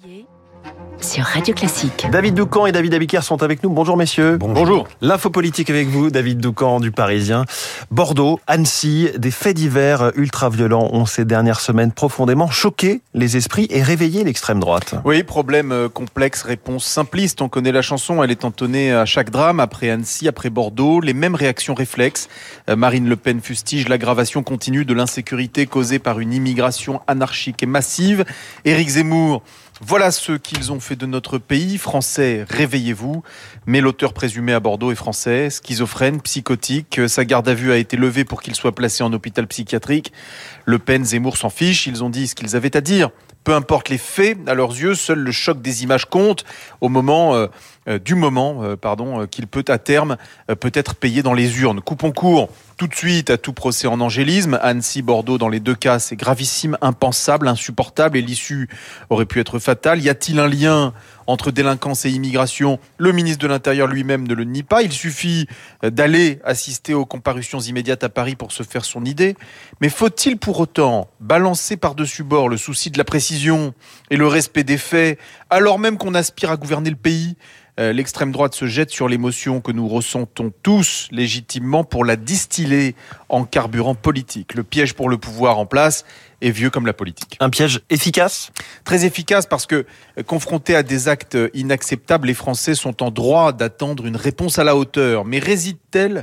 prier sur Radio Classique. David Doucan et David Abiker sont avec nous. Bonjour messieurs. Bonjour. L'info politique avec vous, David Doucan du Parisien. Bordeaux, Annecy, des faits divers ultra-violents ont ces dernières semaines profondément choqué les esprits et réveillé l'extrême droite. Oui, problème euh, complexe, réponse simpliste. On connaît la chanson, elle est entonnée à chaque drame, après Annecy, après Bordeaux. Les mêmes réactions réflexes. Euh, Marine Le Pen fustige l'aggravation continue de l'insécurité causée par une immigration anarchique et massive. Éric Zemmour voilà ce qu'ils ont fait de notre pays. Français, réveillez-vous. Mais l'auteur présumé à Bordeaux est français, schizophrène, psychotique. Sa garde à vue a été levée pour qu'il soit placé en hôpital psychiatrique. Le Pen, Zemmour s'en fichent. Ils ont dit ce qu'ils avaient à dire. Peu importe les faits, à leurs yeux, seul le choc des images compte au moment euh, euh, du moment, euh, pardon, qu'il peut à terme peut être payé dans les urnes. Coupons court tout de suite à tout procès en angélisme. Annecy, Bordeaux, dans les deux cas, c'est gravissime, impensable, insupportable et l'issue aurait pu être fatale. Y a-t-il un lien entre délinquance et immigration Le ministre de l'Intérieur lui-même ne le nie pas. Il suffit d'aller assister aux comparutions immédiates à Paris pour se faire son idée. Mais faut-il pour autant balancer par-dessus bord le souci de la précision et le respect des faits, alors même qu'on aspire à gouverner le pays? Euh, l'extrême droite se jette sur l'émotion que nous ressentons tous légitimement pour la distiller en carburant politique. Le piège pour le pouvoir en place est vieux comme la politique. Un piège efficace? Très efficace parce que euh, confrontés à des actes inacceptables, les Français sont en droit d'attendre une réponse à la hauteur. Mais réside-t-elle euh,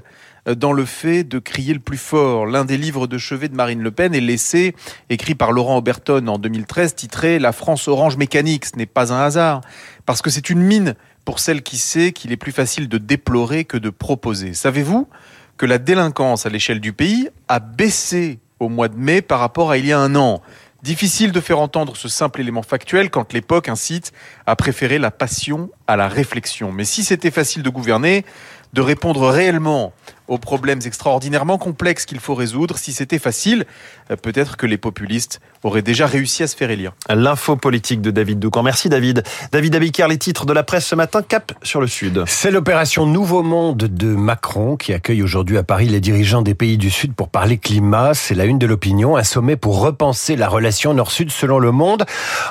dans le fait de crier le plus fort. L'un des livres de chevet de Marine Le Pen est l'essai écrit par Laurent Oberton en 2013 titré La France orange mécanique. Ce n'est pas un hasard parce que c'est une mine pour celle qui sait qu'il est plus facile de déplorer que de proposer. Savez-vous que la délinquance à l'échelle du pays a baissé au mois de mai par rapport à il y a un an? Difficile de faire entendre ce simple élément factuel quand l'époque incite à préférer la passion à la réflexion. Mais si c'était facile de gouverner, de répondre réellement aux problèmes extraordinairement complexes qu'il faut résoudre. Si c'était facile, euh, peut-être que les populistes auraient déjà réussi à se faire élire. L'info politique de David Doucan. Merci David. David Abiker, les titres de la presse ce matin, cap sur le Sud. C'est l'opération Nouveau Monde de Macron qui accueille aujourd'hui à Paris les dirigeants des pays du Sud pour parler climat. C'est la une de l'opinion, un sommet pour repenser la relation Nord-Sud selon le monde.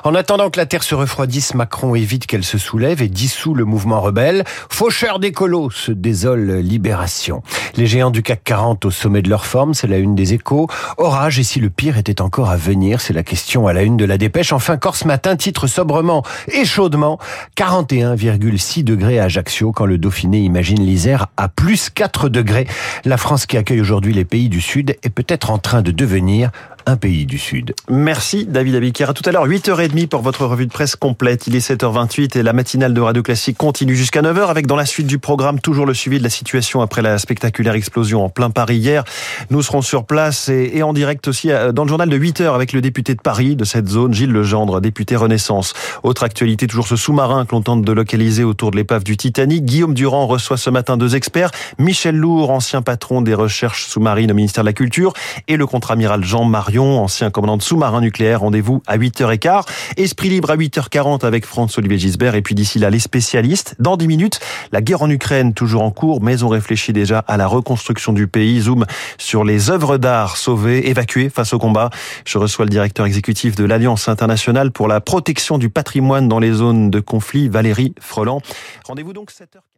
En attendant que la Terre se refroidisse, Macron évite qu'elle se soulève et dissout le mouvement rebelle. Faucheur d'écolo se désole Libération. Les géants du CAC 40 au sommet de leur forme, c'est la une des échos. Orage, et si le pire était encore à venir, c'est la question à la une de la dépêche. Enfin, Corse Matin titre sobrement et chaudement 41,6 degrés à Ajaccio quand le Dauphiné imagine l'Isère à plus 4 degrés. La France qui accueille aujourd'hui les pays du Sud est peut-être en train de devenir un pays du Sud. Merci David Abiker. À tout à l'heure, 8h30 pour votre revue de presse complète. Il est 7h28 et la matinale de Radio Classique continue jusqu'à 9h avec dans la suite du programme toujours le suivi de la situation après la spectaculaire explosion en plein Paris hier. Nous serons sur place et, en direct aussi euh, dans le journal de 8h avec le député de Paris de cette zone, Gilles Legendre, député Renaissance. Autre actualité, toujours ce sous-marin que l'on tente de localiser autour de l'épave du Titanic. Guillaume Durand reçoit ce matin deux experts. Michel Lourd, ancien patron des recherches sous-marines au ministère de la Culture et le contre-amiral Jean Ancien commandant de sous-marin nucléaire. Rendez-vous à 8h15. Esprit libre à 8h40 avec François-Olivier Gisbert. Et puis d'ici là, les spécialistes. Dans 10 minutes, la guerre en Ukraine toujours en cours, mais on réfléchit déjà à la reconstruction du pays. Zoom sur les œuvres d'art sauvées, évacuées face au combat. Je reçois le directeur exécutif de l'Alliance internationale pour la protection du patrimoine dans les zones de conflit, Valérie Freland. Rendez-vous donc 7h15.